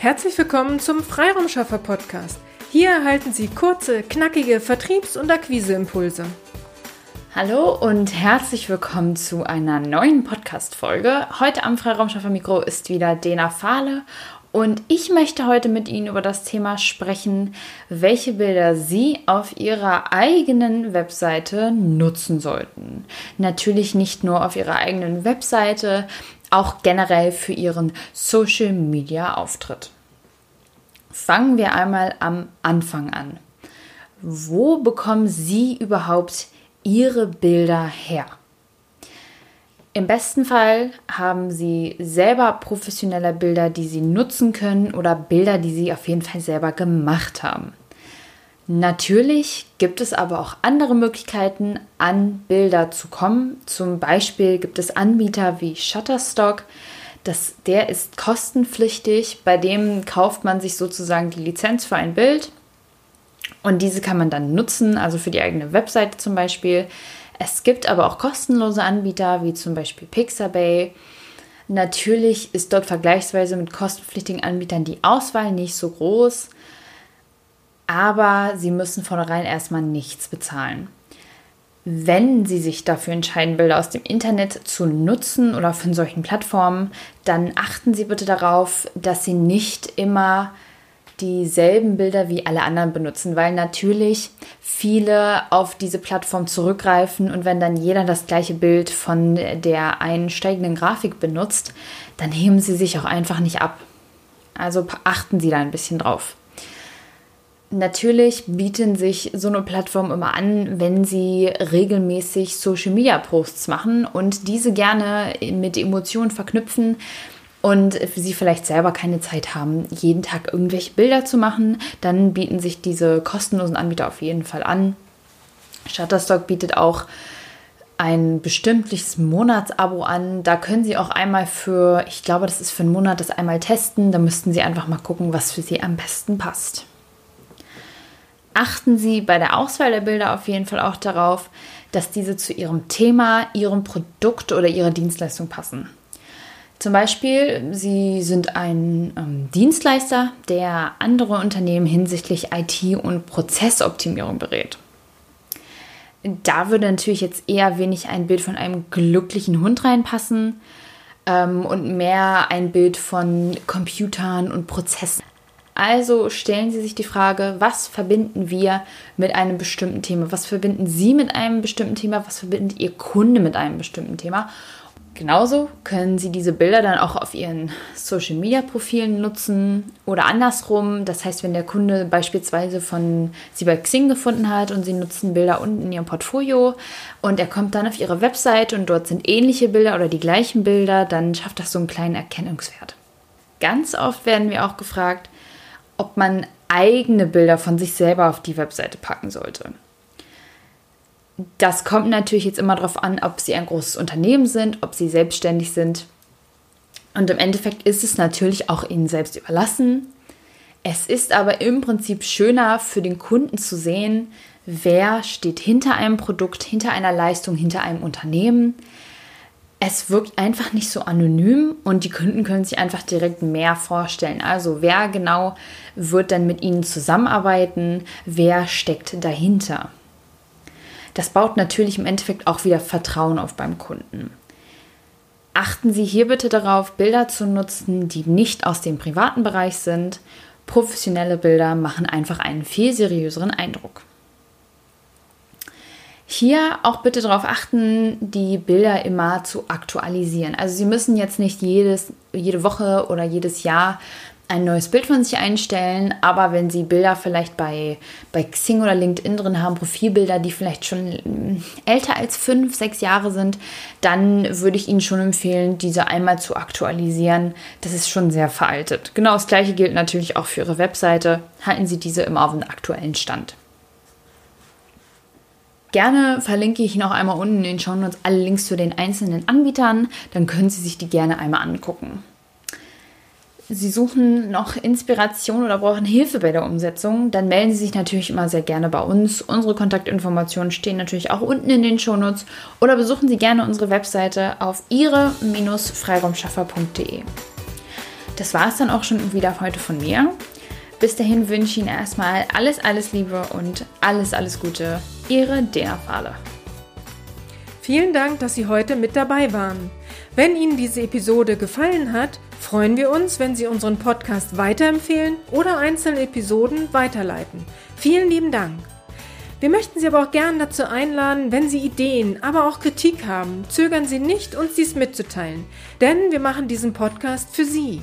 Herzlich willkommen zum Freiraumschaffer Podcast. Hier erhalten Sie kurze, knackige Vertriebs- und Akquiseimpulse. Hallo und herzlich willkommen zu einer neuen Podcast-Folge. Heute am Freiraumschaffer Mikro ist wieder Dena Fahle und ich möchte heute mit Ihnen über das Thema sprechen, welche Bilder Sie auf Ihrer eigenen Webseite nutzen sollten. Natürlich nicht nur auf Ihrer eigenen Webseite, auch generell für ihren Social Media Auftritt. Fangen wir einmal am Anfang an. Wo bekommen Sie überhaupt Ihre Bilder her? Im besten Fall haben Sie selber professionelle Bilder, die Sie nutzen können oder Bilder, die Sie auf jeden Fall selber gemacht haben. Natürlich gibt es aber auch andere Möglichkeiten, an Bilder zu kommen. Zum Beispiel gibt es Anbieter wie Shutterstock. Das, der ist kostenpflichtig. Bei dem kauft man sich sozusagen die Lizenz für ein Bild. Und diese kann man dann nutzen, also für die eigene Webseite zum Beispiel. Es gibt aber auch kostenlose Anbieter, wie zum Beispiel Pixabay. Natürlich ist dort vergleichsweise mit kostenpflichtigen Anbietern die Auswahl nicht so groß aber sie müssen vornherein erstmal nichts bezahlen. Wenn Sie sich dafür entscheiden, Bilder aus dem Internet zu nutzen oder von solchen Plattformen, dann achten Sie bitte darauf, dass Sie nicht immer dieselben Bilder wie alle anderen benutzen, weil natürlich viele auf diese Plattform zurückgreifen und wenn dann jeder das gleiche Bild von der einsteigenden Grafik benutzt, dann heben sie sich auch einfach nicht ab. Also achten Sie da ein bisschen drauf. Natürlich bieten sich so eine Plattform immer an, wenn sie regelmäßig Social Media Posts machen und diese gerne mit Emotionen verknüpfen und sie vielleicht selber keine Zeit haben, jeden Tag irgendwelche Bilder zu machen, dann bieten sich diese kostenlosen Anbieter auf jeden Fall an. Shutterstock bietet auch ein bestimmtes Monatsabo an. Da können Sie auch einmal für, ich glaube, das ist für einen Monat, das einmal testen. Da müssten Sie einfach mal gucken, was für Sie am besten passt achten Sie bei der Auswahl der Bilder auf jeden Fall auch darauf, dass diese zu Ihrem Thema, Ihrem Produkt oder Ihrer Dienstleistung passen. Zum Beispiel, Sie sind ein ähm, Dienstleister, der andere Unternehmen hinsichtlich IT- und Prozessoptimierung berät. Da würde natürlich jetzt eher wenig ein Bild von einem glücklichen Hund reinpassen ähm, und mehr ein Bild von Computern und Prozessen. Also stellen Sie sich die Frage, was verbinden wir mit einem bestimmten Thema? Was verbinden Sie mit einem bestimmten Thema? Was verbindet Ihr Kunde mit einem bestimmten Thema? Genauso können Sie diese Bilder dann auch auf Ihren Social Media Profilen nutzen oder andersrum. Das heißt, wenn der Kunde beispielsweise von Sie bei Xing gefunden hat und Sie nutzen Bilder unten in Ihrem Portfolio und er kommt dann auf Ihre Website und dort sind ähnliche Bilder oder die gleichen Bilder, dann schafft das so einen kleinen Erkennungswert. Ganz oft werden wir auch gefragt, ob man eigene Bilder von sich selber auf die Webseite packen sollte. Das kommt natürlich jetzt immer darauf an, ob Sie ein großes Unternehmen sind, ob Sie selbstständig sind. Und im Endeffekt ist es natürlich auch Ihnen selbst überlassen. Es ist aber im Prinzip schöner für den Kunden zu sehen, wer steht hinter einem Produkt, hinter einer Leistung, hinter einem Unternehmen es wirkt einfach nicht so anonym und die Kunden können sich einfach direkt mehr vorstellen. Also wer genau wird dann mit ihnen zusammenarbeiten, wer steckt dahinter. Das baut natürlich im Endeffekt auch wieder Vertrauen auf beim Kunden. Achten Sie hier bitte darauf, Bilder zu nutzen, die nicht aus dem privaten Bereich sind. Professionelle Bilder machen einfach einen viel seriöseren Eindruck. Hier auch bitte darauf achten, die Bilder immer zu aktualisieren. Also Sie müssen jetzt nicht jedes, jede Woche oder jedes Jahr ein neues Bild von sich einstellen, aber wenn Sie Bilder vielleicht bei, bei Xing oder LinkedIn drin haben, Profilbilder, die vielleicht schon mm, älter als fünf, sechs Jahre sind, dann würde ich Ihnen schon empfehlen, diese einmal zu aktualisieren. Das ist schon sehr veraltet. Genau das gleiche gilt natürlich auch für Ihre Webseite. Halten Sie diese immer auf den aktuellen Stand. Gerne verlinke ich noch einmal unten in den Show Notes alle Links zu den einzelnen Anbietern. Dann können Sie sich die gerne einmal angucken. Sie suchen noch Inspiration oder brauchen Hilfe bei der Umsetzung, dann melden Sie sich natürlich immer sehr gerne bei uns. Unsere Kontaktinformationen stehen natürlich auch unten in den Shownotes oder besuchen Sie gerne unsere Webseite auf ihre-freiraumschaffer.de. das war es dann auch schon wieder heute von mir. Bis dahin wünsche ich Ihnen erstmal alles, alles Liebe und alles, alles Gute. Ihre Dena Fahle. Vielen Dank, dass Sie heute mit dabei waren. Wenn Ihnen diese Episode gefallen hat, freuen wir uns, wenn Sie unseren Podcast weiterempfehlen oder einzelne Episoden weiterleiten. Vielen lieben Dank. Wir möchten Sie aber auch gern dazu einladen, wenn Sie Ideen, aber auch Kritik haben, zögern Sie nicht, uns dies mitzuteilen, denn wir machen diesen Podcast für Sie.